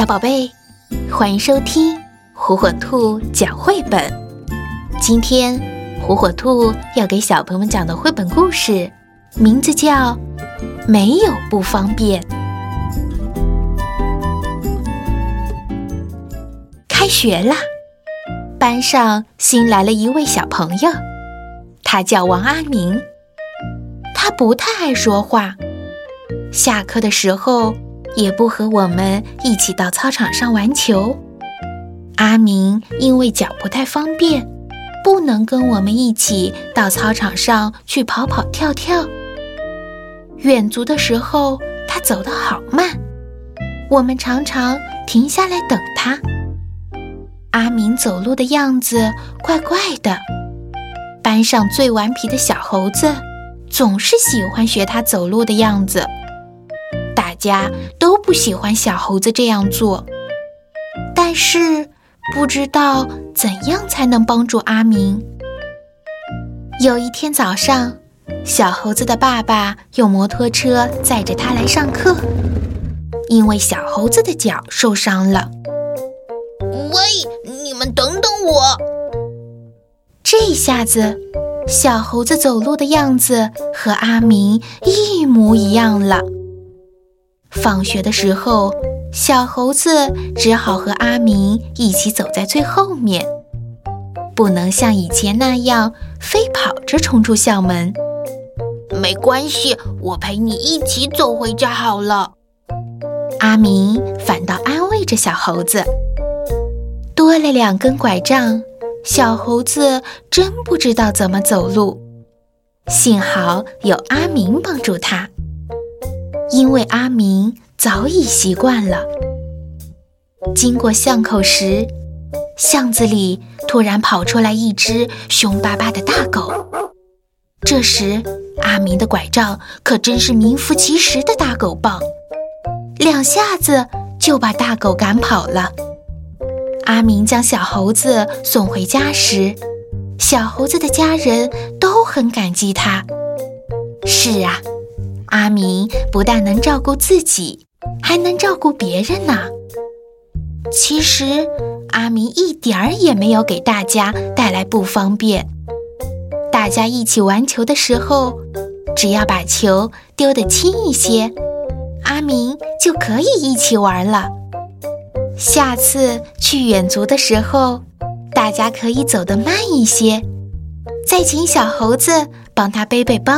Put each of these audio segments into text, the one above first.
小宝贝，欢迎收听火火兔讲绘本。今天，火火兔要给小朋友们讲的绘本故事，名字叫《没有不方便》。开学啦，班上新来了一位小朋友，他叫王阿明。他不太爱说话，下课的时候。也不和我们一起到操场上玩球。阿明因为脚不太方便，不能跟我们一起到操场上去跑跑跳跳。远足的时候，他走得好慢，我们常常停下来等他。阿明走路的样子怪怪的，班上最顽皮的小猴子总是喜欢学他走路的样子。家都不喜欢小猴子这样做，但是不知道怎样才能帮助阿明。有一天早上，小猴子的爸爸用摩托车载着他来上课，因为小猴子的脚受伤了。喂，你们等等我！这下子，小猴子走路的样子和阿明一模一样了。放学的时候，小猴子只好和阿明一起走在最后面，不能像以前那样飞跑着冲出校门。没关系，我陪你一起走回家好了。阿明反倒安慰着小猴子。多了两根拐杖，小猴子真不知道怎么走路，幸好有阿明帮助他。因为阿明早已习惯了。经过巷口时，巷子里突然跑出来一只凶巴巴的大狗。这时，阿明的拐杖可真是名副其实的大狗棒，两下子就把大狗赶跑了。阿明将小猴子送回家时，小猴子的家人都很感激他。是啊。阿明不但能照顾自己，还能照顾别人呢。其实，阿明一点儿也没有给大家带来不方便。大家一起玩球的时候，只要把球丢得轻一些，阿明就可以一起玩了。下次去远足的时候，大家可以走得慢一些，再请小猴子帮他背背包。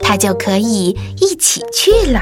他就可以一起去了。